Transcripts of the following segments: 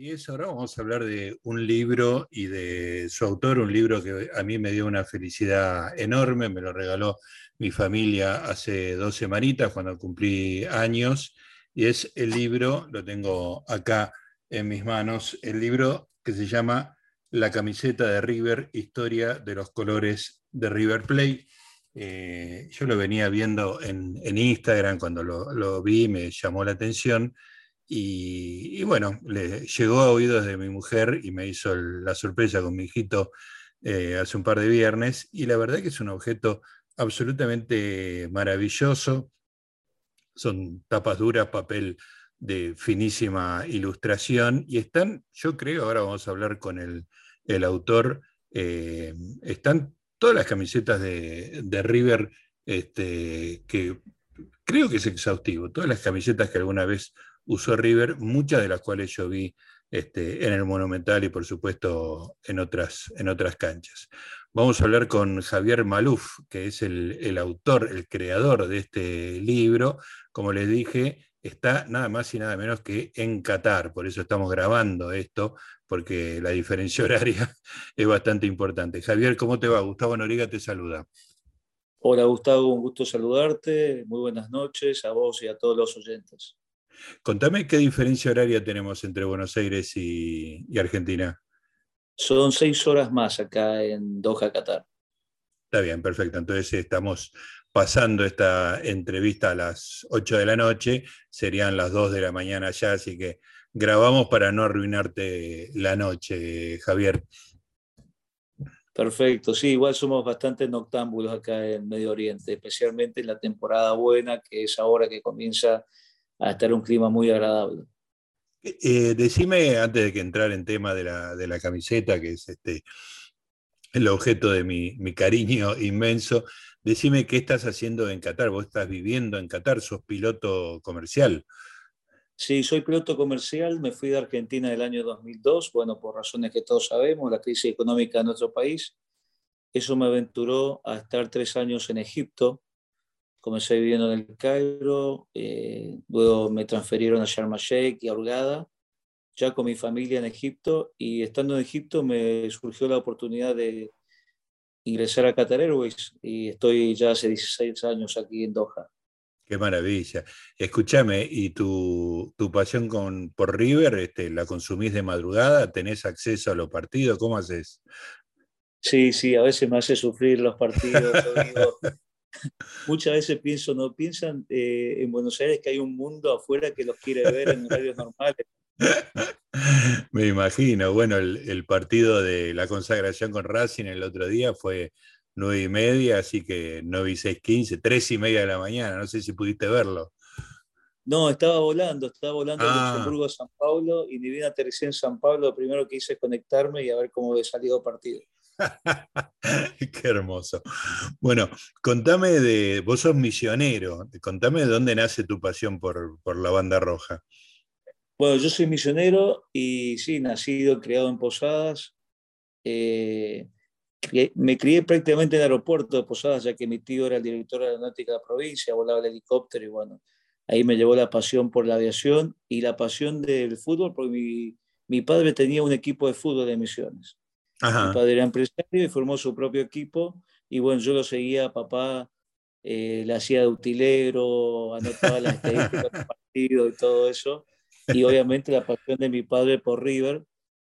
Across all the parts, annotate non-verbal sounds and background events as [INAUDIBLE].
Y eso ahora vamos a hablar de un libro y de su autor, un libro que a mí me dio una felicidad enorme, me lo regaló mi familia hace dos semanitas cuando cumplí años, y es el libro, lo tengo acá en mis manos, el libro que se llama La camiseta de River, historia de los colores de River Plate. Eh, yo lo venía viendo en, Instagram cuando lo, lo vi, me llamó la atención y, bueno, le llegó a oídos de mi mujer y me hizo la sorpresa con mi hijito eh, hace un par de viernes. Y la verdad que es un objeto absolutamente maravilloso. Son tapas duras, papel de finísima ilustración y están, yo creo, ahora vamos a hablar con el, autor, eh, están todas las camisetas de, River este, que creo que es exhaustivo, todas las camisetas que alguna vez usó River, muchas de las cuales yo vi este, en el Monumental y por supuesto en otras, en otras canchas. Vamos a hablar con Javier Maluf, que es el, autor, el creador de este libro. Como les dije, está nada más y nada menos que en Qatar, por eso estamos grabando esto, porque la diferencia horaria [LAUGHS] es bastante importante. Javier, ¿cómo te va? Gustavo Noriga te saluda. Hola Gustavo, un gusto saludarte. Muy buenas noches a vos y a todos los oyentes. Contame qué diferencia horaria tenemos entre Buenos Aires y, Argentina. Son seis horas más acá en Doha, Qatar. Está bien, perfecto. Entonces estamos pasando esta entrevista a las 8 de la noche, serían las 2 de la mañana ya, así que grabamos para no arruinarte la noche, Javier. Perfecto, sí, igual somos bastante noctámbulos acá en Medio Oriente, especialmente en la temporada buena, que es ahora que comienza a estar un clima muy agradable. Eh, decime, antes de que entrar en tema de la, camiseta, que es este, el objeto de mi, cariño [LAUGHS] inmenso, decime qué estás haciendo en Qatar. Vos estás viviendo en Qatar, sos piloto comercial. Sí, soy piloto comercial, me fui de Argentina en el año 2002, bueno, por razones que todos sabemos, la crisis económica de nuestro país. Eso me aventuró a estar tres años en Egipto, Comencé viviendo en el Cairo, eh, luego me transferieron a Sharm el Sheikh y a Hurghada, ya con mi familia en Egipto, y estando en Egipto me surgió la oportunidad de ingresar a Qatar Airways y estoy ya hace 16 años aquí en Doha. Qué maravilla. Escúchame, ¿y tu, tu pasión con, por River este, la consumís de madrugada? ¿Tenés acceso a los partidos? ¿Cómo haces? Sí, sí, a veces me hace sufrir los partidos. [LAUGHS] muchas veces pienso, no piensan eh, en Buenos Aires que hay un mundo afuera que los quiere ver en horarios normales. [LAUGHS] Me imagino, bueno, el, partido de la consagración con Racing el otro día fue nueve y media, así que nueve y seis quince, tres y media de la mañana, no sé si pudiste verlo. No, estaba volando, estaba volando de ah. Luxemburgo a San Pablo y ni bien aterricé en San Pablo, lo primero que hice es conectarme y a ver cómo había salido el partido. [LAUGHS] Qué hermoso. Bueno, contame de, vos sos misionero, contame de dónde nace tu pasión por, la banda roja. Bueno, yo soy misionero y sí, nacido criado en Posadas. Eh, me crié prácticamente en el aeropuerto de Posadas, ya que mi tío era el director de aeronáutica de la provincia, volaba el helicóptero y bueno, ahí me llevó la pasión por la aviación y la pasión del fútbol, porque mi padre tenía un equipo de fútbol de misiones. Mi padre era empresario y formó su propio equipo. Y bueno, yo lo seguía, papá eh, le hacía de utilero, anotaba las estadísticas del [LAUGHS] partido y todo eso. Y obviamente la pasión de mi padre por River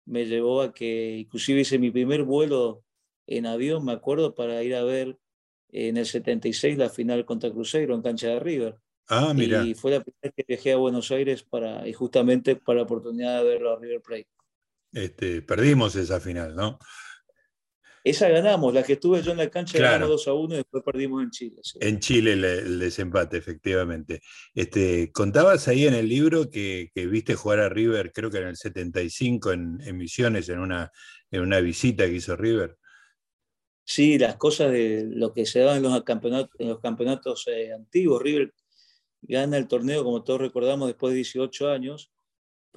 me llevó a que inclusive hice mi primer vuelo en avión, me acuerdo, para ir a ver en el 76 la final contra Cruzeiro en cancha de River. Ah, mira. Y fue la primera vez que viajé a Buenos Aires para, y justamente para la oportunidad de verlo a River Plate. Este, perdimos esa final, ¿no? Esa ganamos, la que estuve yo en la cancha ganamos 2 a 1 y después perdimos en Chile. En Chile el, desempate, efectivamente. Este, contabas ahí en el libro que, viste jugar a River, creo que en el 75 en, Misiones, en una, en una visita que hizo River. Sí, las cosas de lo que se daba en los campeonatos, en los campeonatos eh, antiguos. River gana el torneo, como todos recordamos, después de 18 años,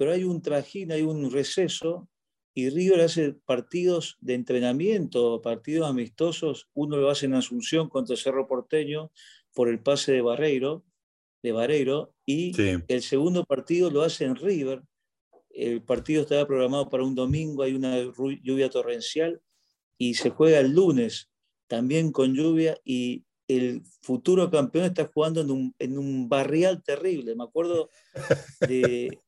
pero hay un trajín, hay un receso y River hace partidos de entrenamiento, partidos amistosos. Uno lo hace en Asunción contra Cerro Porteño por el pase de Barreiro, de Barreiro y el segundo partido lo hace en River el partido estaba programado para un domingo, hay una lluvia torrencial y se juega el lunes también con lluvia y el futuro campeón está jugando en un, en un barrial terrible. Me acuerdo [LAUGHS] de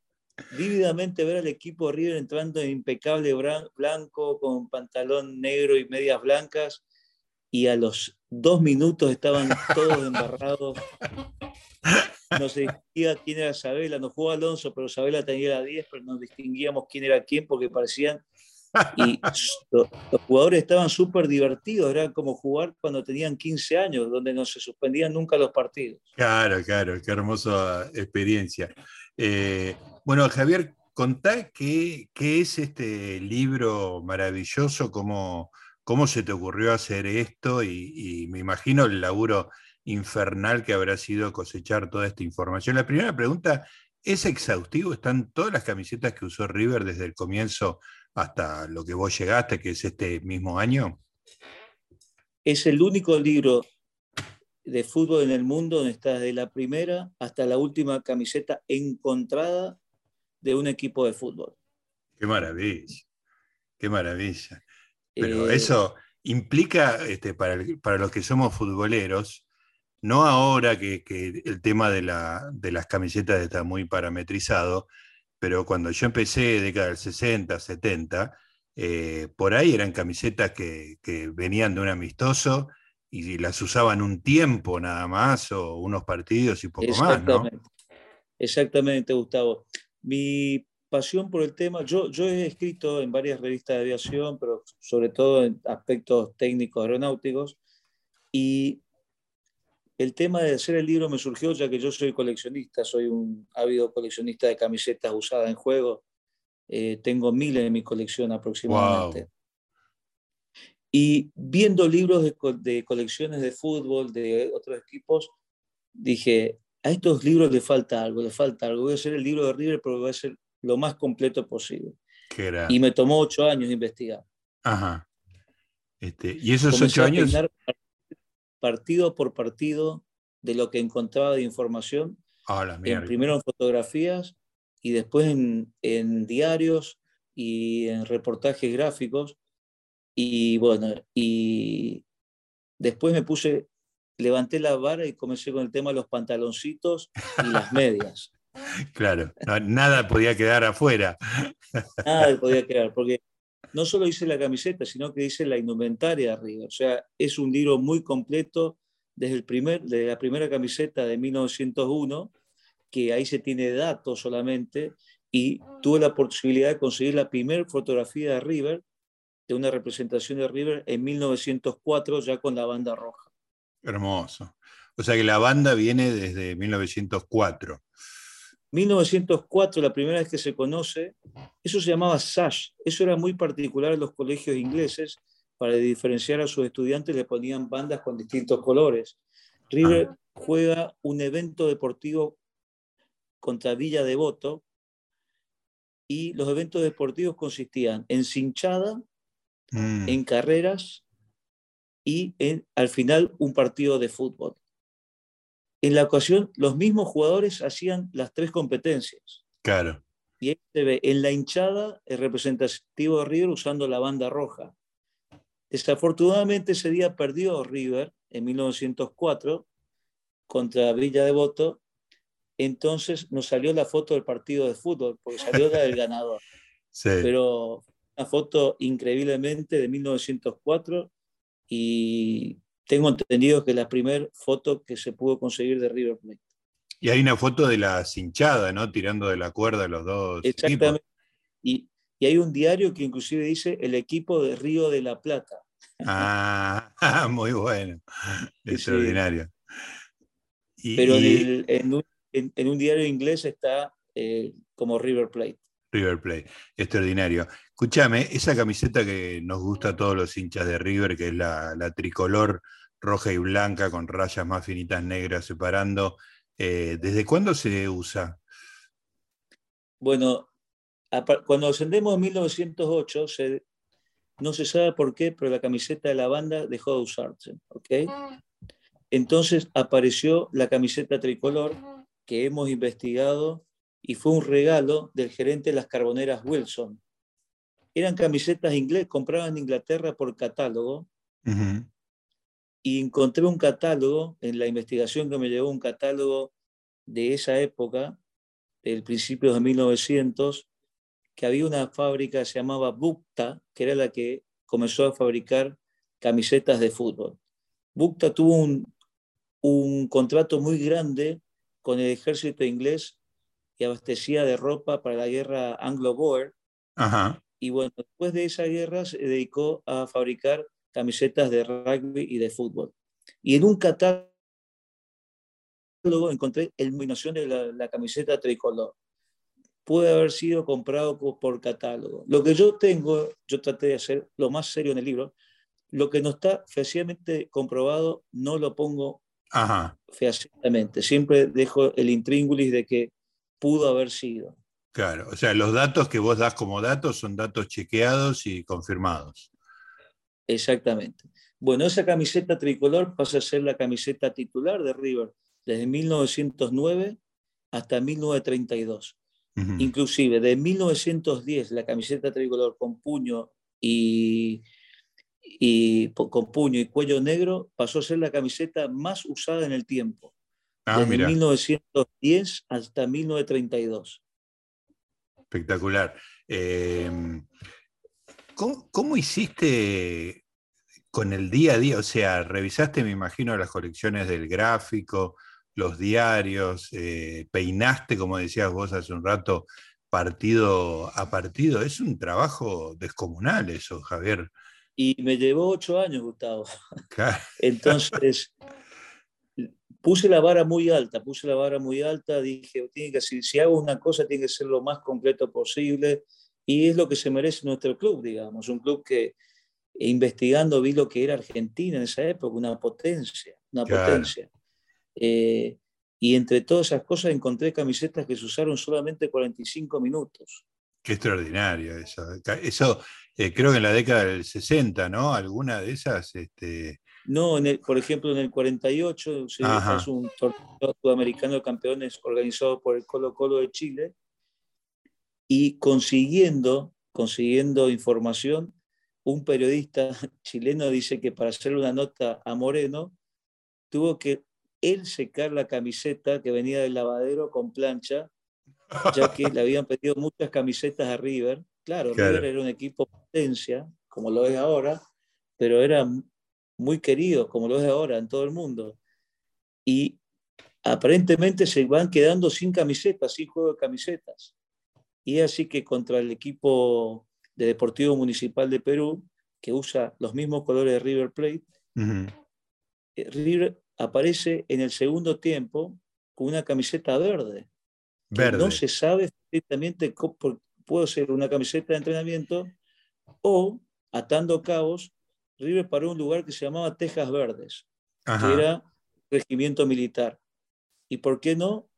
vívidamente ver al equipo River entrando en impecable blanco, con pantalón negro y medias blancas, y a los dos minutos estaban todos [LAUGHS] embarrados. No se distinguía quién era Sabela, no jugó Alonso, pero Sabela tenía la 10, pero no distinguíamos quién era quién porque parecían y los, jugadores estaban súper divertidos, era como jugar cuando tenían 15 años, donde no se suspendían nunca los partidos. Claro, claro, qué hermosa experiencia. Eh, bueno, Javier, contá qué, qué, es este libro maravilloso, cómo, cómo se te ocurrió hacer esto y, y me imagino el laburo infernal que habrá sido cosechar toda esta información. La primera pregunta, ¿es exhaustivo? ¿Están todas las camisetas que usó River desde el comienzo hasta lo que vos llegaste, que es este mismo año? Es el único libro de fútbol en el mundo donde está desde la primera hasta la última camiseta encontrada de un equipo de fútbol. Qué maravilla, qué maravilla. Pero eh, eso implica, este, para, para, los que somos futboleros, no ahora que, que el tema de, la, de, las camisetas está muy parametrizado, pero cuando yo empecé, década del 60, 70, eh, por ahí eran camisetas que, venían de un amistoso y las usaban un tiempo nada más, o unos partidos y poco más, ¿no? Exactamente, Gustavo. Mi pasión por el tema, yo, yo he escrito en varias revistas de aviación, pero sobre todo en aspectos técnicos aeronáuticos, y el tema de hacer el libro me surgió ya que yo soy coleccionista, soy un ávido coleccionista de camisetas usadas en juego. Eh, tengo miles en mi colección aproximadamente. Y viendo libros de, colecciones de fútbol, de otros equipos, dije, a estos libros le falta algo, le falta algo. Voy a hacer el libro de River, pero voy a hacer lo más completo posible. Y me tomó ocho años de investigar. Ajá. Este, y esos ocho años partido por partido de lo que encontraba de información, en, primero en fotografías y después en, en, diarios y en reportajes gráficos. Y bueno, y después me puse, levanté la vara y comencé con el tema de los pantaloncitos y las [LAUGHS] medias. Claro, nada podía quedar afuera. Nada [LAUGHS] podía quedar, porque no solo hice la camiseta, sino que hice la indumentaria arriba. O sea, es un libro muy completo desde, el primer, desde la primera camiseta de 1901, que ahí se tiene datos solamente, y tuve la posibilidad de conseguir la primera fotografía de River, de una representación de River en 1904, ya con la banda roja. Hermoso. O sea que la banda viene desde 1904. 1904, la primera vez que se conoce, eso se llamaba SASH. Eso era muy particular en los colegios ingleses. Para diferenciar a sus estudiantes le ponían bandas con distintos colores. River ah. juega un evento deportivo contra Villa Devoto y los eventos deportivos consistían en cinchada, mm. en carreras y en, al final un partido de fútbol en la ocasión los mismos jugadores hacían las tres competencias. Claro. Y ahí se ve en la hinchada el representativo de River usando la banda roja. Desafortunadamente ese día perdió River en 1904 contra Villa Devoto. Entonces nos salió la foto del partido de fútbol, porque salió la del ganador. [LAUGHS] Sí. Pero una foto increíblemente de 1904 y tengo entendido que es la primera foto que se pudo conseguir de River Plate. Y hay una foto de la cinchada, ¿no? Tirando de la cuerda los dos. Exactamente. Y, y, hay un diario que inclusive dice el equipo de Río de la Plata. Ah, [LAUGHS] muy bueno. Extraordinario. Pero en, un, diario inglés está eh, como River Plate. River Plate, extraordinario. Escúchame, esa camiseta que nos gusta a todos los hinchas de River, que es la, tricolor roja y blanca con rayas más finitas negras separando, eh, ¿desde cuándo se usa? Bueno, cuando ascendemos en 1908, no se sabe por qué, pero la camiseta de la banda dejó de usarse. Entonces apareció la camiseta tricolor que hemos investigado y fue un regalo del gerente de las carboneras Wilson. Eran camisetas inglés, compraban en Inglaterra por catálogo. Y encontré un catálogo, en la investigación que me llevó, un catálogo de esa época, del principio de 1900, que había una fábrica que se llamaba Bukta, que era la que comenzó a fabricar camisetas de fútbol. Bukta tuvo un, un contrato muy grande con el ejército inglés y abastecía de ropa para la guerra anglo-boer. Y bueno, después de esa guerra se dedicó a fabricar camisetas de rugby y de fútbol. Y en un catálogo encontré la iluminación de la, camiseta tricolor. Puede haber sido comprado por catálogo. Lo que yo tengo, yo traté de hacer lo más serio en el libro, lo que no está fehacientemente comprobado no lo pongo Ajá. fehacientemente. Siempre dejo el intríngulis de que pudo haber sido. Claro, o sea, los datos que vos das como datos son datos chequeados y confirmados. Exactamente. Bueno, esa camiseta tricolor pasa a ser la camiseta titular de River desde 1909 hasta 1932. Inclusive de 1910 la camiseta tricolor con puño y, y, con puño y cuello negro pasó a ser la camiseta más usada en el tiempo. Ah, desde 1910 hasta 1932. Espectacular. Em, ¿cómo, hiciste con el día a día? O sea, revisaste, me imagino, las colecciones del gráfico, los diarios, eh, peinaste, como decías vos hace un rato, partido a partido. Es un trabajo descomunal eso, Javier. Y me llevó ocho años, Gustavo. Entonces, puse la vara muy alta, puse la vara muy alta, dije, tiene que, si, si hago una cosa, tiene que ser lo más completo posible. Y es lo que se merece nuestro club, digamos, un club que investigando vi lo que era Argentina en esa época, una potencia, una potencia. Eh, y entre todas esas cosas encontré camisetas que se usaron solamente 45 minutos. Qué extraordinario eso. Eso eh, creo que en la década del 60, ¿no? Alguna de esas... Este... No, en el, por ejemplo, en el 48 es un torneo sudamericano de campeones organizado por el Colo Colo de Chile y consiguiendo, consiguiendo información, un periodista [LAUGHS] chileno dice que para hacer una nota a Moreno tuvo que él secar la camiseta que venía del lavadero con plancha, ya que le habían pedido muchas camisetas a River. Claro, River era un equipo potencia, como lo es ahora, pero era muy querido, como lo es ahora en todo el mundo. Y aparentemente se van quedando sin camisetas, sin juego de camisetas. Y es así que contra el equipo de Deportivo Municipal de Perú, que usa los mismos colores de River Plate, eh, River aparece en el segundo tiempo con una camiseta verde. verde. No se sabe perfectamente puede ser una camiseta de entrenamiento o, atando cabos, River paró un lugar que se llamaba Tejas Verdes, que era regimiento militar. ¿Y por qué no?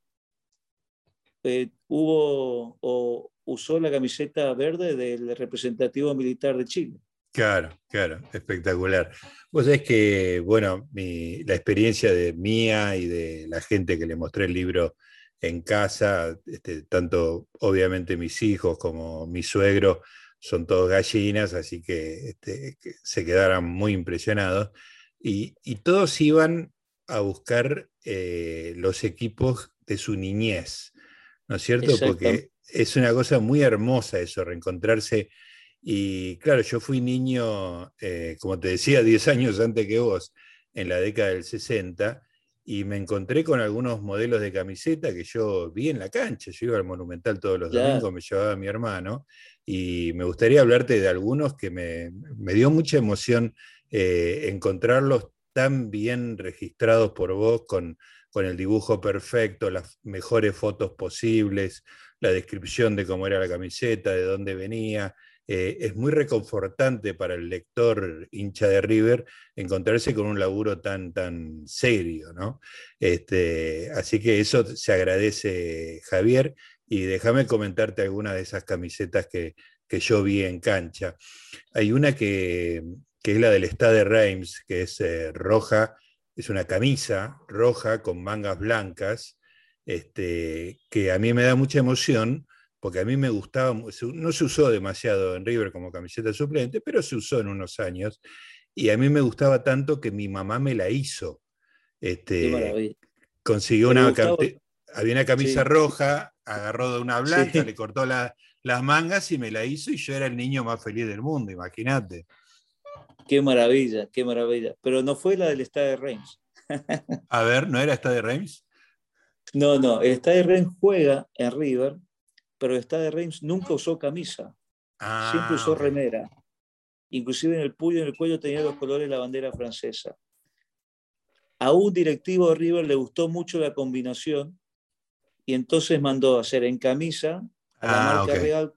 Eh, hubo o usó la camiseta verde del representativo militar de Chile. Claro, claro, espectacular. Vos sabés que, bueno, la experiencia de mía y de la gente que le mostré el libro en casa, este, tanto obviamente mis hijos como mi suegro, son todos gallinas, así que, este, se quedaron muy impresionados. Y, todos iban a buscar eh, los equipos de su niñez, ¿no es cierto? Porque es una cosa muy hermosa eso, reencontrarse y claro, yo fui niño, eh, como te decía, [LAUGHS] 10 años antes que vos, en la década del 60, y me encontré con algunos modelos de camiseta que yo vi en la cancha. Yo iba al Monumental todos los domingos, me llevaba a mi hermano, y me gustaría hablarte de algunos que me, dio mucha emoción eh, encontrarlos tan bien registrados por vos, con, con el dibujo perfecto, las mejores fotos posibles, la descripción de cómo era la camiseta, de dónde venía. Eh, es muy reconfortante para el lector hincha de River encontrarse con un laburo tan, tan serio, ¿no? Este, así que eso se agradece, Javier, y déjame comentarte algunas de esas camisetas que, yo vi en cancha. Hay una que, es la del Stade Reims, que es eh, roja, es una camisa roja con mangas blancas, este, que a mí me da mucha emoción, porque a mí me gustaba, no se usó demasiado en River como camiseta suplente, pero se usó en unos años, y a mí me gustaba tanto que mi mamá me la hizo. Este, consiguió una, había una camisa roja, agarró de una blanca, le cortó las mangas y me la hizo y yo era el niño más feliz del mundo, imagínate. Qué maravilla, qué maravilla. Pero no fue la del Stade Reims. A ver, ¿no era Stade Reims? No, no, el Stade Reims juega en River, pero Stade Reims nunca usó camisa. Ah, Siempre usó remera. Inclusive en el puño y en el cuello tenía los colores de la bandera francesa. A un directivo de River le gustó mucho la combinación y entonces mandó a hacer en camisa a la ah, marca Real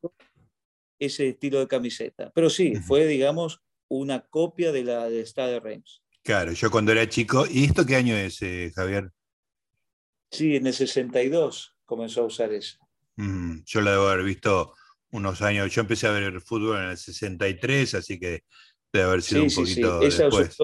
ese estilo de camiseta. Pero sí, fue, digamos, una copia de la de Stade Reims. Claro, yo cuando era chico, ¿y esto qué año es, eh, Javier? Sí, en el 62 comenzó a usar eso. yo la debo haber visto unos años, yo empecé a ver el fútbol en el 63, así que debe haber sido un poquito después.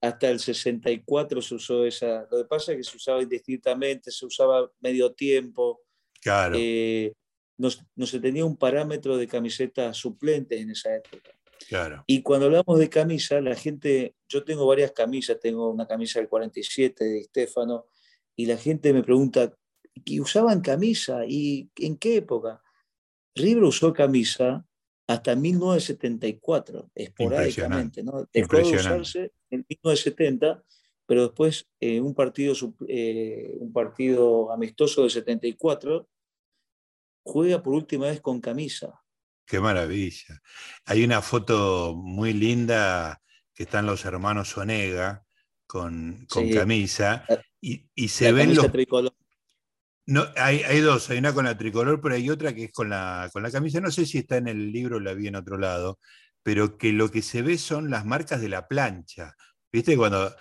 hasta el 64 se usó esa. Lo que pasa es que se usaba indistintamente, se usaba medio tiempo. Claro. Eh, no, no, se tenía un parámetro de camiseta suplente en esa época. Y cuando hablamos de camisa, la gente, yo tengo varias camisas, tengo una camisa del 47 de Stefano, y la gente me pregunta, ¿y usaban camisa? ¿Y en qué época? River usó camisa hasta 1974, esporádicamente, ¿no? Dejó de usarse en 1970, pero después eh, un, partido, eh, un partido amistoso de 74 juega por última vez con camisa. Qué maravilla. Hay una foto muy linda que están los hermanos Onega con, camisa ah, y, se ven los... Tricolor. No, hay, hay, dos, hay una con la tricolor, pero hay otra que es con la, con la camisa. No sé si está en el libro o la vi en otro lado, pero que lo que se ve son las marcas de la plancha. ¿Viste? Cuando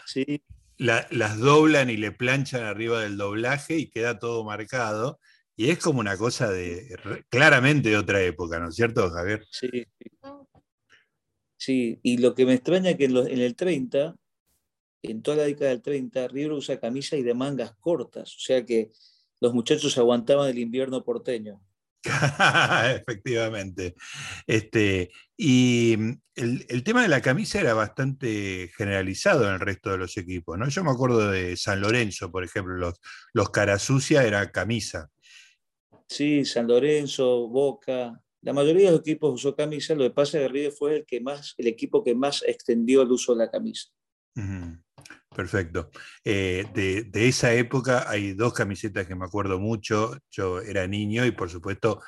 las doblan y le planchan arriba del doblaje y queda todo marcado. Y es como una cosa de claramente de otra época, ¿no es cierto, Javier? Sí. Sí, y lo que me extraña es que en, el 30, en toda la década del 30, River usa camisa y de mangas cortas, o sea que los muchachos aguantaban el invierno porteño. [LAUGHS] Efectivamente. Este, y el, el, tema de la camisa era bastante generalizado en el resto de los equipos, ¿no? Yo me acuerdo de San Lorenzo, por ejemplo, los, los cara sucia era camisa. Sí, San Lorenzo, Boca. La mayoría de los equipos usó camisa, lo que pasa es que River fue el, que más, el equipo que más extendió el uso de la camisa. Perfecto. Eh, de, esa época hay dos camisetas que me acuerdo mucho. Yo era niño y por supuesto,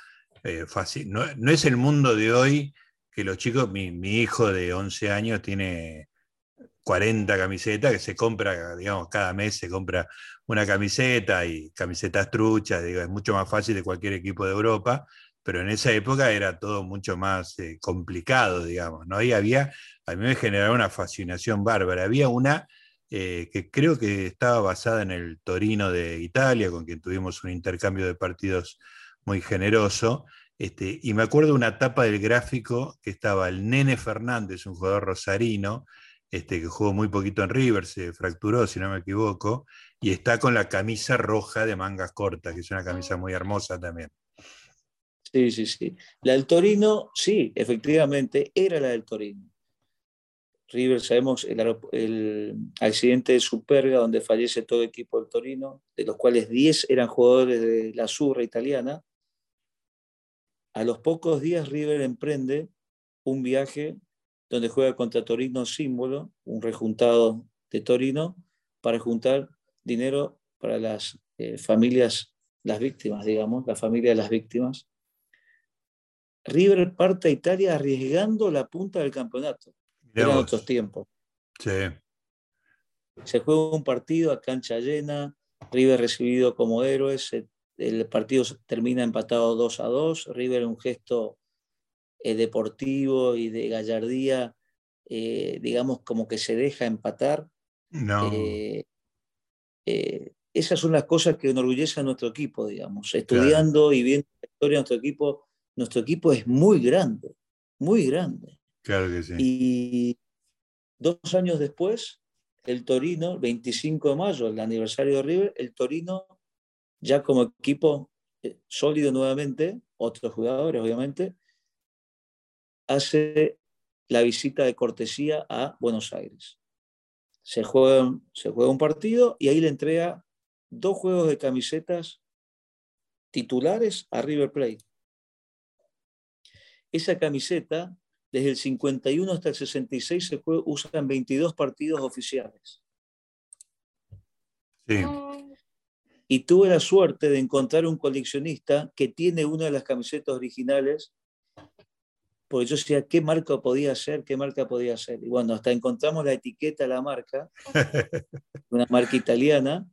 eh, fácil. No, es el mundo de hoy que los chicos, mi, hijo de 11 años tiene 40 camisetas que se compra, digamos, cada mes se compra una camiseta y camisetas truchas, digo, es mucho más fácil de cualquier equipo de Europa, pero en esa época era todo mucho más eh, complicado, digamos, ¿no? Había, a mí me generaba una fascinación bárbara. Había una eh, que creo que estaba basada en el Torino de Italia, con quien tuvimos un intercambio de partidos muy generoso, este, y me acuerdo una tapa del gráfico que estaba el Nene Fernández, un jugador rosarino, este, que jugó muy poquito en River, se fracturó, si no me equivoco, y está con la camisa roja de mangas cortas, que es una camisa muy hermosa también. Sí, sí, sí. La del Torino, sí, efectivamente, era la del Torino. River, sabemos, el, accidente de Superga, donde fallece todo equipo del Torino, de los cuales 10 eran jugadores de la Surra italiana. A los pocos días River emprende un viaje donde juega contra Torino Símbolo, un rejuntado de Torino, para juntar dinero para las eh, familias, las víctimas, digamos, la familia de las víctimas. River parte a Italia arriesgando la punta del campeonato. Eran otros tiempos. Sí. Se juega un partido a cancha llena, River recibido como héroes, el partido termina empatado 2 a 2, River un gesto eh, deportivo y de gallardía, eh, digamos, como que se deja empatar. No. Eh, esas son las cosas que enorgullecen a nuestro equipo, digamos. Estudiando y viendo la historia de nuestro equipo, nuestro equipo es muy grande, muy grande. Y dos años después, el Torino, 25 de mayo, el aniversario de River, el Torino ya como equipo eh, sólido nuevamente, otros jugadores obviamente, hace la visita de cortesía a Buenos Aires. Se juega, se juega un partido y ahí le entrega dos juegos de camisetas titulares a River Plate. Esa camiseta, desde el 51 hasta el 66, se usa en 22 partidos oficiales. Sí. Y tuve la suerte de encontrar un coleccionista que tiene una de las camisetas originales, porque yo decía, ¿qué marca podía ser? ¿Qué marca podía ser? Y bueno, hasta encontramos la etiqueta de la marca, [LAUGHS] una marca italiana,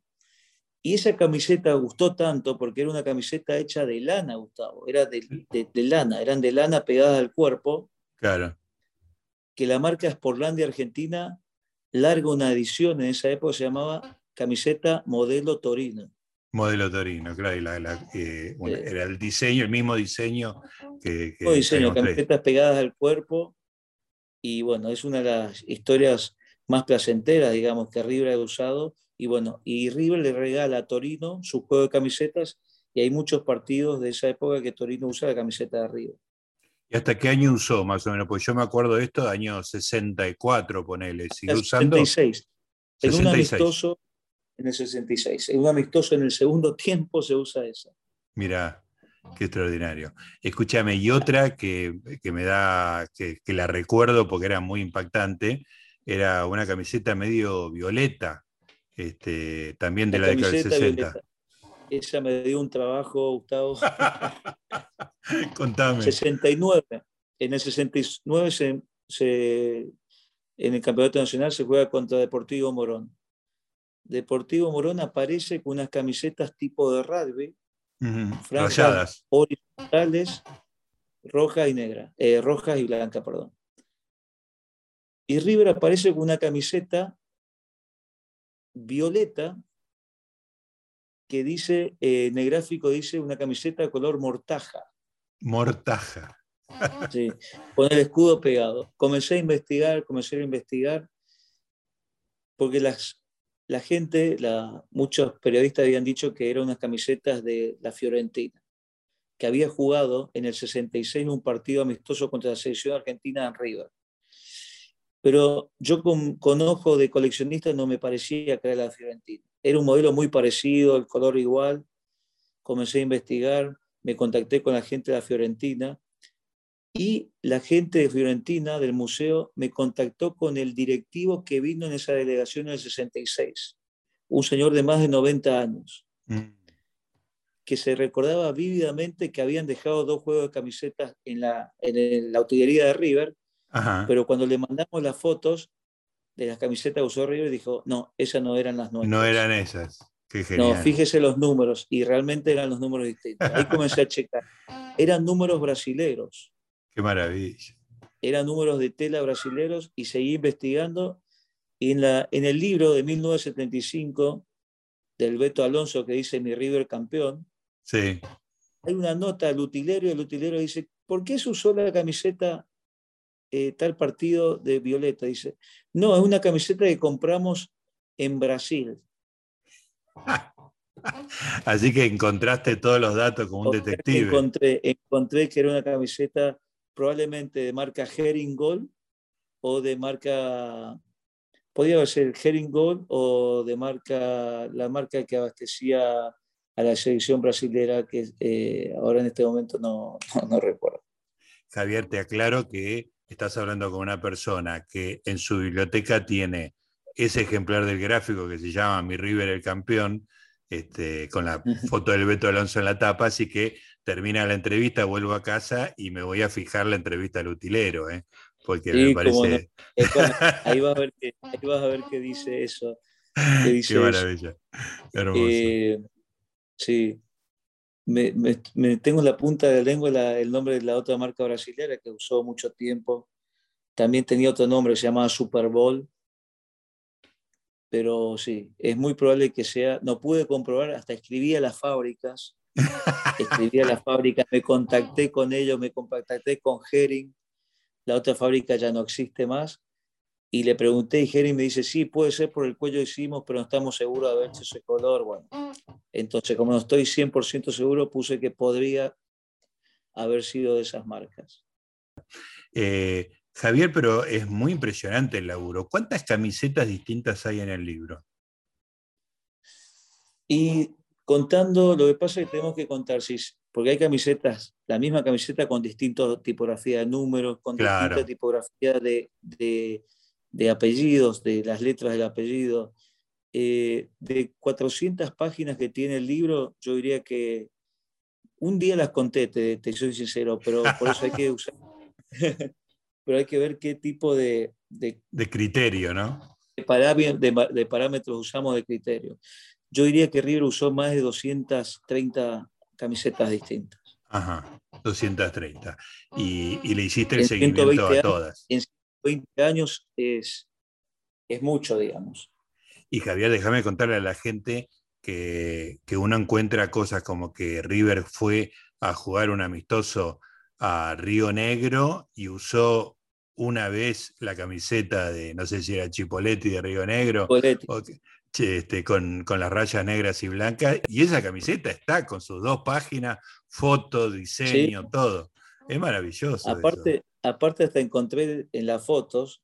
y esa camiseta gustó tanto porque era una camiseta hecha de lana, Gustavo. Era de, lana, eran de lana pegadas al cuerpo. Claro. Que la marca Sportlandia Argentina larga una edición en esa época, se llamaba camiseta modelo Torino. Modelo Torino, claro, eh, era el diseño, el mismo diseño que. que diseño, camisetas pegadas al cuerpo. Y bueno, es una de las historias más placenteras, digamos, que River ha usado y bueno, y River le regala a Torino su juego de camisetas y hay muchos partidos de esa época que Torino usa la camiseta de River. ¿Y hasta qué año usó más o menos? Pues yo me acuerdo de esto, año 64, ponele. ¿Sigue usando? 66. En un amistoso en el 66. En un amistoso en el segundo tiempo se usa esa. Mira, qué extraordinario. Escúchame, y otra que, me da, que, que, la recuerdo porque era muy impactante, era una camiseta medio violeta, este, también de la, década del 60. Esa me dio un trabajo, Gustavo. [LAUGHS] Contame. 69. En el 69 se, en el Campeonato Nacional se juega contra Deportivo Morón. Deportivo Morón aparece con unas camisetas tipo de rugby, franjas horizontales, rojas y negras, eh, rojas y blancas, perdón. Y River aparece con una camiseta violeta que dice, eh, en el gráfico dice una camiseta de color mortaja. Mortaja. Sí, con el escudo pegado. Comencé a investigar, comencé a investigar, porque las, la gente, la, muchos periodistas habían dicho que eran unas camisetas de la Fiorentina, que había jugado en el 66 un partido amistoso contra la selección argentina en River pero yo con, ojo de coleccionista no me parecía que era la Fiorentina. Era un modelo muy parecido, el color igual. Comencé a investigar, me contacté con la gente de la Fiorentina y la gente de Fiorentina, del museo, me contactó con el directivo que vino en esa delegación en el 66, un señor de más de 90 años, mm. que se recordaba vívidamente que habían dejado dos juegos de camisetas en la, en la de River pero cuando le mandamos las fotos de las camisetas que usó River, dijo, no, esas no eran las nuestras. No eran esas. Qué no, fíjese los números, y realmente eran los números distintos. Ahí comencé a checar. [LAUGHS] Eran números brasileros. Qué maravilla. Eran números de tela brasileros y seguí investigando. Y en, la, en el libro de 1975 del Beto Alonso que dice Mi River campeón, sí. hay una nota al utilero y el utilero dice, ¿por qué se usó la camiseta eh, tal partido de Violeta. Dice, no, es una camiseta que compramos en Brasil. [LAUGHS] Así que encontraste todos los datos como un detective. Encontré, encontré que era una camiseta probablemente de marca Herringol o de marca, podía ser Herringol o de marca, la marca que abastecía a la selección brasilera, que eh, ahora en este momento no, [LAUGHS] no recuerdo. Javier, te aclaro que estás hablando con una persona que en su biblioteca tiene ese ejemplar del gráfico que se llama Mi River el campeón, este, con la foto del Beto Alonso en la tapa, así que termina la entrevista, vuelvo a casa y me voy a fijar la entrevista al utilero, ¿eh? porque me parece... [LAUGHS] ahí, vas a ver que, vas a ver qué dice eso. Qué, maravilla. Eh, sí, me, me, tengo en la punta de la lengua el nombre de la otra marca brasileña que usó mucho tiempo. También tenía otro nombre, se llamaba Super Bowl. Pero sí, es muy probable que sea. No pude comprobar, hasta escribí a las fábricas. [LAUGHS] escribí a las fábricas, me contacté con ellos, me contacté con Hering. La otra fábrica ya no existe más. Y le pregunté y Jerry me dice, sí, puede ser por el cuello hicimos, pero no estamos seguros de haber hecho ese color. Bueno, entonces como no estoy 100% seguro, puse que podría haber sido de esas marcas. Eh, Javier, pero es muy impresionante el laburo. ¿Cuántas camisetas distintas hay en el libro? Y contando, lo que pasa es que tenemos que contar, si, porque hay camisetas, la misma camiseta con distintas tipografías de números, con distintas tipografías de, de apellidos, de las letras del apellido. Eh, de 400 páginas que tiene el libro, yo diría que un día las conté, te, soy sincero, pero por eso hay que [LAUGHS] usar, [LAUGHS] pero hay que ver qué tipo de... De, criterio, ¿no? De, de, parámetros usamos de criterio. Yo diría que River usó más de 230 camisetas distintas. Ajá, 230. Y, y le hiciste el seguimiento a todas. 20 años es, es mucho, digamos. Y Javier, déjame contarle a la gente que, uno encuentra cosas como que River fue a jugar un amistoso a Río Negro y usó una vez la camiseta de, no sé si era Chipoletti de Río Negro, este, con, las rayas negras y blancas, y esa camiseta está con sus dos páginas, foto, diseño, todo. Es maravilloso. Aparte, aparte hasta encontré en las fotos,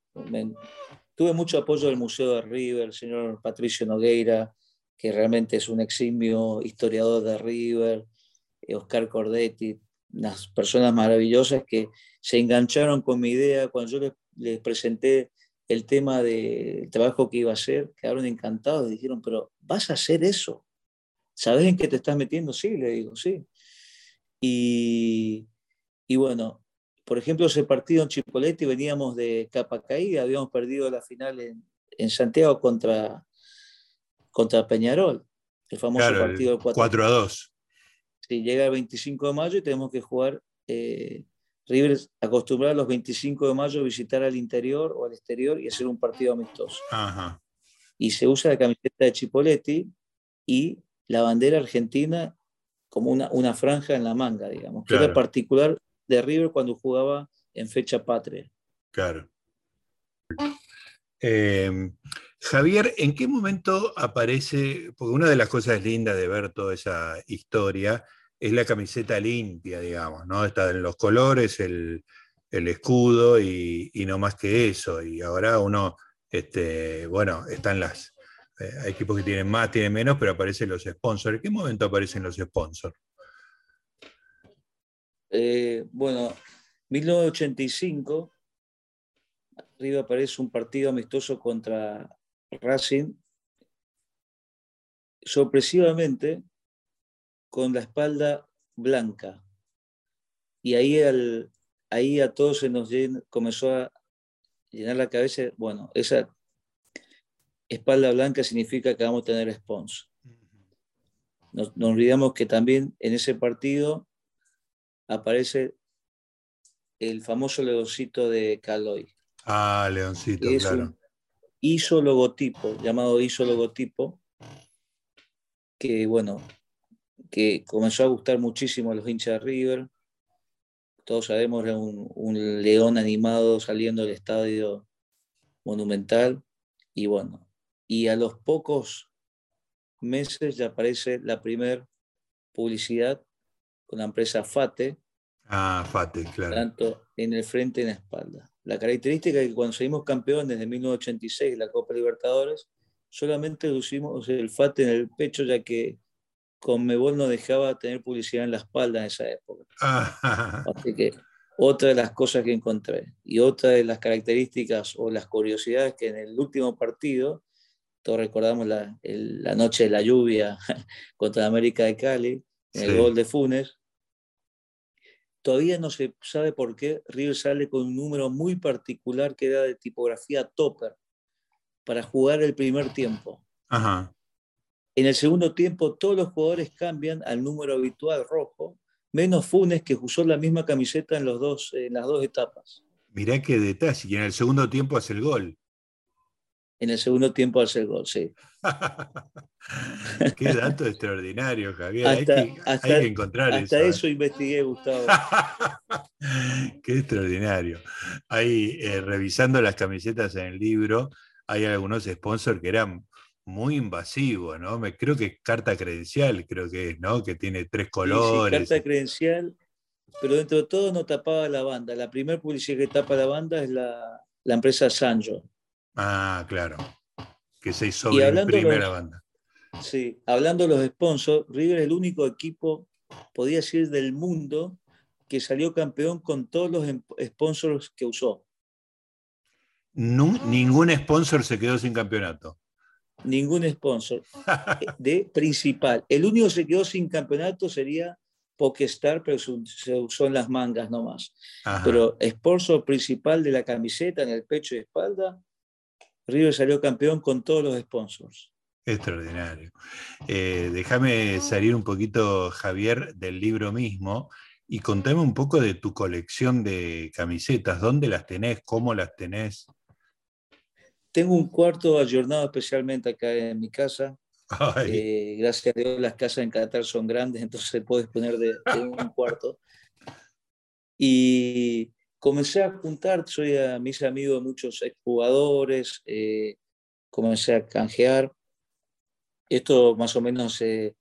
tuve mucho apoyo del Museo de River, el señor Patricio Nogueira, que realmente es un eximio historiador de River, eh, Oscar Cordetti, unas personas maravillosas que se engancharon con mi idea cuando yo les, presenté el tema del trabajo que iba a hacer, quedaron encantados, dijeron, pero ¿vas a hacer eso? ¿Sabes en qué te estás metiendo? Sí, le digo, sí. Y, y bueno, por ejemplo, ese partido en Chipoletti veníamos de capa caída, habíamos perdido la final en, Santiago contra, contra Peñarol, el famoso partido 4, a 2. Sí, llega el 25 de mayo y tenemos que jugar. Eh, River acostumbrar los 25 de mayo a visitar al interior o al exterior y hacer un partido amistoso. Y se usa la camiseta de Chipoletti y la bandera argentina como una, una franja en la manga, digamos, que era particular de River cuando jugaba en fecha patria. Claro. Em, Javier, ¿en qué momento aparece? Porque una de las cosas lindas de ver toda esa historia es la camiseta limpia, digamos, ¿no? Está en los colores, el, escudo y, no más que eso. Y ahora uno, este, bueno, están las. Eh, hay equipos que tienen más, tienen menos, pero aparecen los sponsors. ¿En qué momento aparecen los sponsors? Eh, bueno, 1985, arriba aparece un partido amistoso contra Racing, sorpresivamente con la espalda blanca. Y ahí, ahí a todos se nos comenzó a llenar la cabeza, bueno, esa espalda blanca significa que vamos a tener sponsor. Nos, nos olvidamos que también en ese partido aparece el famoso leoncito de Caloi. Ah, leoncito, claro. hizo logotipo, llamado hizo logotipo, que bueno, que comenzó a gustar muchísimo a los hinchas de River. Todos sabemos, era un, un león animado saliendo del estadio monumental. Y bueno, y a los pocos meses ya aparece la primera publicidad con la empresa FATE. Ah, FATE, claro. Tanto en el frente y en la espalda. La característica es que cuando salimos campeones de 1986, la Copa Libertadores, solamente lucimos el FATE en el pecho, ya que Conmebol no dejaba tener publicidad en la espalda en esa época. Ah. Así que otra de las cosas que encontré y otra de las características o las curiosidades que en el último partido, todos recordamos la, la noche de la lluvia [LAUGHS] contra América de Cali, en el gol de Funes, Todavía no se sabe por qué River sale con un número muy particular que era de tipografía topper para jugar el primer tiempo. En el segundo tiempo todos los jugadores cambian al número habitual rojo, menos Funes que usó la misma camiseta en, los dos, en las dos etapas. Mirá qué detalle, y en el segundo tiempo hace el gol. En el segundo tiempo hace el gol, sí. [LAUGHS] Qué dato extraordinario, Javier. hay, que, encontrar hasta eso. ¿eh? investigué, Gustavo. [LAUGHS] Qué extraordinario. Ahí, eh, revisando las camisetas en el libro, hay algunos sponsors que eran muy invasivos, ¿no? Me, creo que carta credencial, creo que es, ¿no? Que tiene tres colores. Sí, carta credencial, pero dentro de todo no tapaba la banda. La primera publicidad que tapa la banda es la, la empresa Sanjo. Ah, claro. Que se hizo la primera banda. Sí, hablando de los sponsors, River es el único equipo, podría decir, del mundo que salió campeón con todos los em, sponsors que usó. ningún sponsor se quedó sin campeonato. Ningún sponsor de principal. El único que se quedó sin campeonato sería Pokestar, pero se usó en las mangas nomás. Pero sponsor principal de la camiseta en el pecho y espalda, River salió campeón con todos los sponsors. Extraordinario. Eh, déjame salir un poquito, Javier, del libro mismo y contame un poco de tu colección de camisetas. ¿Dónde las tenés? ¿Cómo las tenés? Tengo un cuarto ayornado especialmente acá en mi casa. Eh, gracias a Dios las casas en Qatar son grandes, [LAUGHS] entonces se puede disponer de, un cuarto. Y comencé a juntar, soy a mis amigos de muchos exjugadores, eh, comencé a canjear. Esto más o menos hace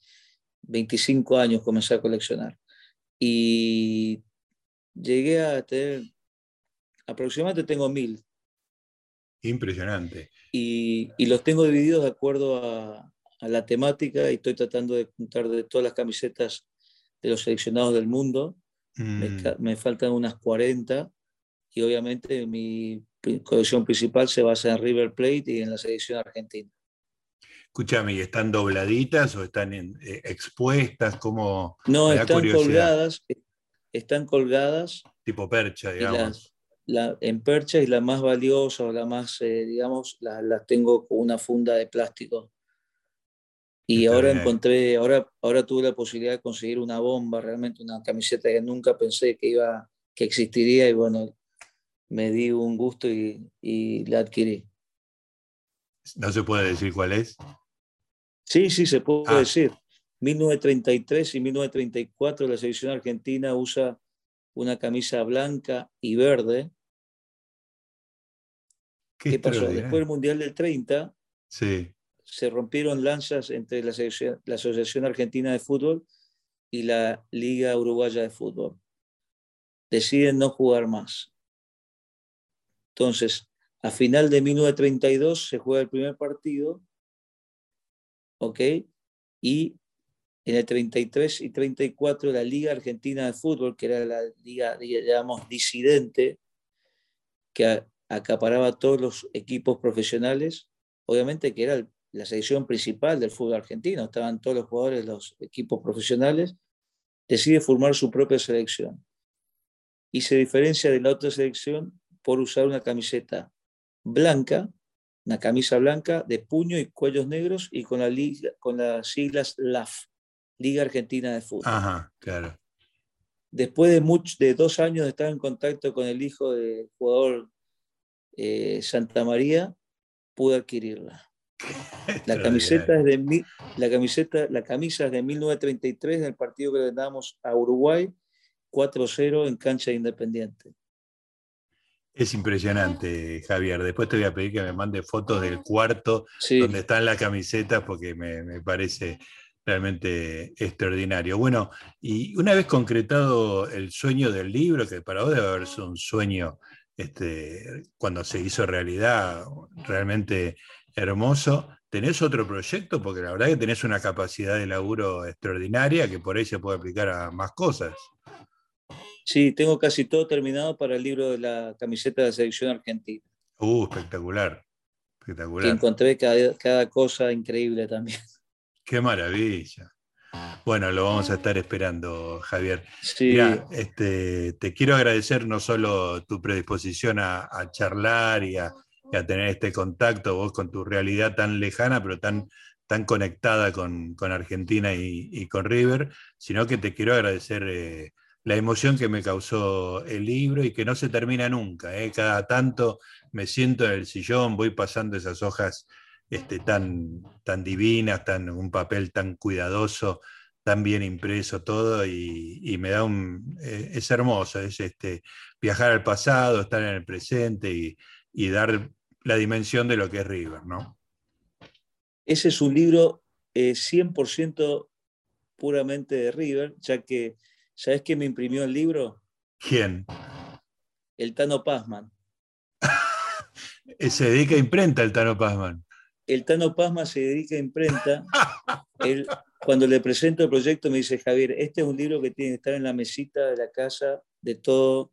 25 años comencé a coleccionar. Y llegué a tener, aproximadamente tengo mil. Impresionante. Y, y los tengo divididos de acuerdo a, a la temática y estoy tratando de juntar de todas las camisetas de los seleccionados del mundo. Me, mm. faltan unas 40 y obviamente mi colección principal se basa en River Plate y en la selección argentina. Escúchame, ¿y están dobladitas o están eh, expuestas? como no, están colgadas. Están colgadas. Tipo percha, digamos. La, en percha y la más valiosa o la más, eh, digamos, las la tengo con una funda de plástico y ahora encontré, ahora, ahora tuve la posibilidad de conseguir una bomba, realmente una camiseta que nunca pensé que iba, que existiría y bueno, me di un gusto y, y la adquirí. ¿No se puede decir cuál es? Sí, sí, se puede ah. decir. 1933 y 1934 la selección argentina usa una camisa blanca y verde. ¿Qué, ¿Qué pasó? Después del Mundial del 30, sí se rompieron lanzas entre la, Asociación Argentina de Fútbol y la Liga Uruguaya de Fútbol. Deciden no jugar más. Entonces, a final de 1932 se juega el primer partido, ¿ok? Y en el 33 y 34 la Liga Argentina de Fútbol, que era la liga, digamos, disidente, que acaparaba todos los equipos profesionales, obviamente que era el la selección principal del fútbol argentino, estaban todos los jugadores los equipos profesionales, decide formar su propia selección. Y se diferencia de la otra selección por usar una camiseta blanca, una camisa blanca de puño y cuellos negros y con, la liga, con las siglas LAF, Liga Argentina de Fútbol. Ajá, claro. Después de, de dos años de estar en contacto con el hijo del jugador eh, Santa María, pude adquirirla. La camiseta es de la camiseta, la camisa es de 1933 del partido que le damos a Uruguay 4-0 en cancha Independiente. Es impresionante, Javier. Después te voy a pedir que me mande fotos del cuarto donde están las camisetas porque me, parece realmente extraordinario. Bueno, y una vez concretado el sueño del libro, que para vos debe haber sido un sueño este, cuando se hizo realidad, realmente Hermoso. ¿Tenés otro proyecto? Porque la verdad que tenés una capacidad de laburo extraordinaria que por ahí se puede aplicar a más cosas. Sí, tengo casi todo terminado para el libro de la camiseta de la selección argentina. Uh, espectacular. Espectacular. encontré cada, cosa increíble también. Qué maravilla. Bueno, lo vamos a estar esperando, Javier. Sí. este, te quiero agradecer no solo tu predisposición a charlar y a, a tener este contacto, vos con tu realidad tan lejana, pero tan, tan conectada con, Argentina y, con River, sino que te quiero agradecer eh, la emoción que me causó el libro y que no se termina nunca. ¿eh? Cada tanto me siento en el sillón, voy pasando esas hojas este, tan, tan divinas, tan, un papel tan cuidadoso, tan bien impreso todo y, me da un... Eh, es hermoso, es este, viajar al pasado, estar en el presente y, y dar la dimensión de lo que es River, ¿no? Ese es un libro 100% eh, puramente de River, ya que, ¿sabes quién me imprimió el libro? ¿Quién? El Tano Pazman. [LAUGHS] se dedica a imprenta el Tano Pazman. El Tano Pazman se dedica a imprenta. cuando le presento el proyecto me dice, Javier, este es un libro que tiene que estar en la mesita de la casa de todo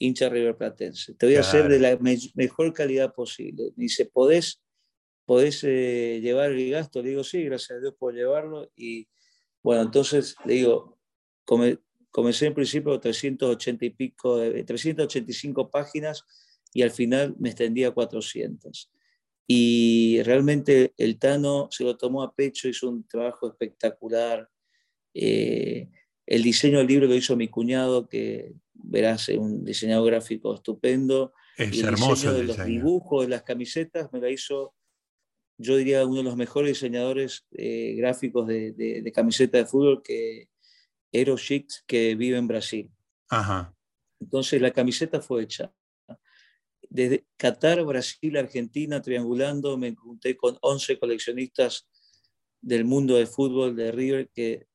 hincha River Platense. Te voy a hacer de la mejor calidad posible. dice, ¿podés, podés eh, llevar el gasto? Le digo, sí, gracias a Dios por llevarlo. Y bueno, entonces le digo, comencé en principio 380 y pico, 385 páginas y al final me extendí a 400. Y realmente el Tano se lo tomó a pecho, hizo un trabajo espectacular. Eh, el diseño del libro lo hizo mi cuñado, que verás, es un diseñador gráfico estupendo. Es y el hermoso diseño de los dibujos, de las camisetas, me la hizo, yo diría, uno de los mejores diseñadores eh, gráficos de, de, camiseta de fútbol que Chicks, que vive en Brasil. Ajá. Entonces la camiseta fue hecha. Desde Qatar, Brasil, Argentina, triangulando, me junté con 11 coleccionistas del mundo del fútbol de River que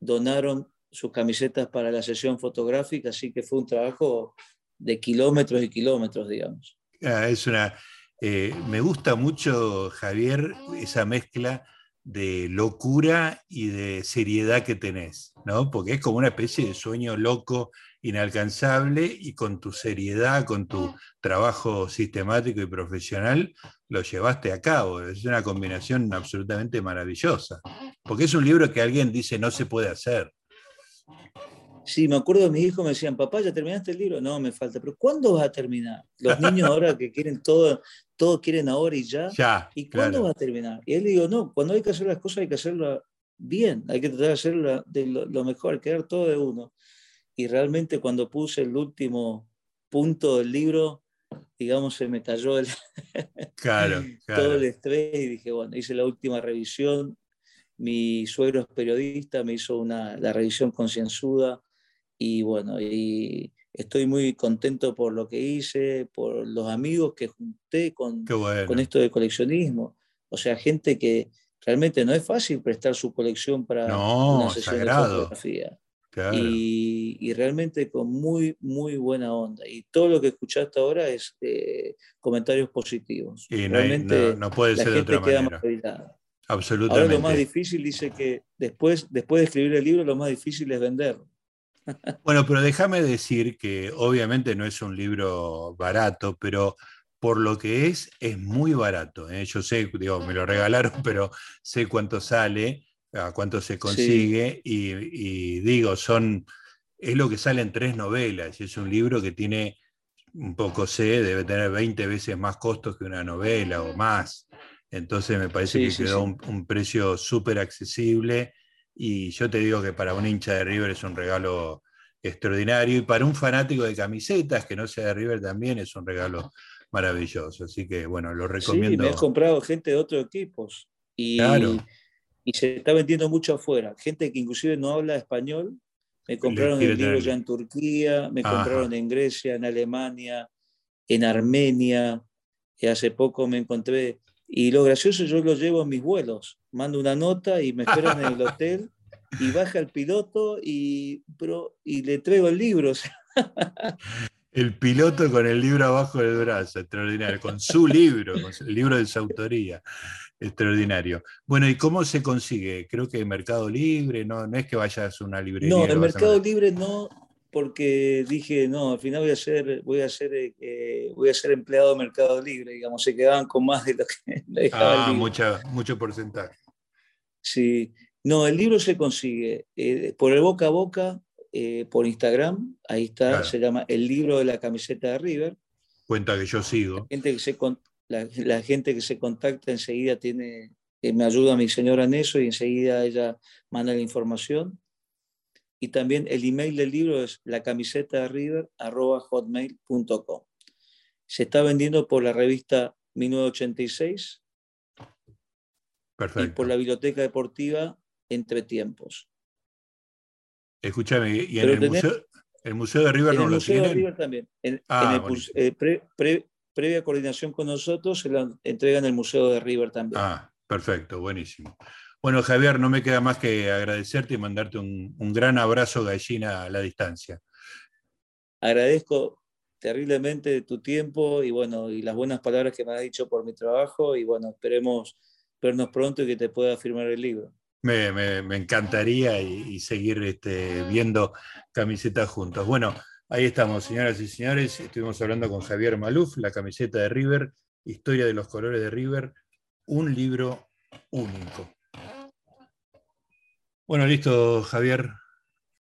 donaron sus camisetas para la sesión fotográfica, así que fue un trabajo de kilómetros y kilómetros, digamos. Ah, es una, eh, me gusta mucho, Javier, esa mezcla de locura y de seriedad que tenés, ¿no? Porque es como una especie de sueño loco, inalcanzable, y con tu seriedad, con tu trabajo sistemático y profesional, lo llevaste a cabo. Es una combinación absolutamente maravillosa. Porque es un libro que alguien dice no se puede hacer. Sí, me acuerdo, mis hijos me decían, papá, ¿ya terminaste el libro? No, me falta, pero ¿cuándo vas a terminar? Los niños ahora que quieren todo, todo quieren ahora y ya. ya ¿Y cuándo vas a terminar? Y él digo, no, cuando hay que hacer las cosas hay que hacerlas bien, hay que tratar de hacerlo de lo, mejor, quedar todo de uno. Y realmente cuando puse el último punto del libro, digamos, se me cayó el, [LAUGHS] claro, todo el estrés y dije, bueno, hice la última revisión. Mi suegro es periodista, me hizo una, la revisión concienzuda y bueno, y estoy muy contento por lo que hice, por los amigos que junté con, con esto de coleccionismo. O sea, gente que realmente no es fácil prestar su colección para una sesión de fotografía. Y, y, realmente con muy, muy buena onda. Y todo lo que escuchaste ahora es eh, comentarios positivos. Y realmente no, puede ser de otra manera. Absolutamente. Ahora lo más difícil dice que después, después de escribir el libro, lo más difícil es venderlo. Bueno, pero déjame decir que obviamente no es un libro barato, pero por lo que es, es muy barato. ¿eh? Yo sé, digo, me lo regalaron, [LAUGHS] pero sé cuánto sale, a cuánto se consigue, y, digo, son, es lo que sale en tres novelas, y es un libro que tiene, un poco sé, debe tener 20 veces más costos que una novela o más. Entonces me parece que quedó un, un, precio súper accesible y yo te digo que para un hincha de River es un regalo extraordinario y para un fanático de camisetas que no sea de River también es un regalo maravilloso. Así que bueno, lo recomiendo. Sí, me he comprado gente de otros equipos y, y se está vendiendo mucho afuera. Gente que inclusive no habla español. Me compraron el libro ya en Turquía, me compraron en Grecia, en Alemania, en Armenia. Y hace poco me encontré y lo gracioso, yo lo llevo en mis vuelos. Mando una nota y me esperan en el [LAUGHS] hotel y baja el piloto y, pero, y le traigo el libro. El piloto con el libro abajo del brazo, extraordinario, con su libro, con el libro de su autoría, extraordinario. Bueno, ¿y cómo se consigue? Creo que Mercado Libre, no, no es que vayas a una librería. No, en Mercado Libre no, porque dije, no, al final voy a ser, voy a ser, eh, voy a ser empleado de Mercado Libre, digamos, se quedaban con más de lo que [LAUGHS] le Ah, mucha, mucho porcentaje. Sí, no, el libro se consigue eh, por el boca a boca, eh, por Instagram, ahí está, se llama El libro de la camiseta de River. Cuenta que yo sigo. La gente que se, la, gente que se contacta enseguida tiene, me ayuda mi señora en eso y enseguida ella manda la información y también el email del libro es la camiseta de River hotmail.com. Se está vendiendo por la revista 1986 Perfecto. y por la biblioteca deportiva Entre Tiempos. Escúchame, ¿y en el, museo, el, museo, de River no lo tienen? El Museo de River también. En, ah, el, eh, previa coordinación con nosotros se la entregan el Museo de River también. Ah, perfecto, buenísimo. Bueno, Javier, no me queda más que agradecerte y mandarte un, gran abrazo gallina a la distancia. Agradezco terriblemente tu tiempo y bueno, y las buenas palabras que me has dicho por mi trabajo y bueno, esperemos vernos pronto y que te pueda firmar el libro. Me, encantaría y, seguir este, viendo camisetas juntos. Bueno, ahí estamos, señoras y señores. Estuvimos hablando con Javier Maluf, la camiseta de River, Historia de los colores de River, un libro único. Bueno, listo, Javier.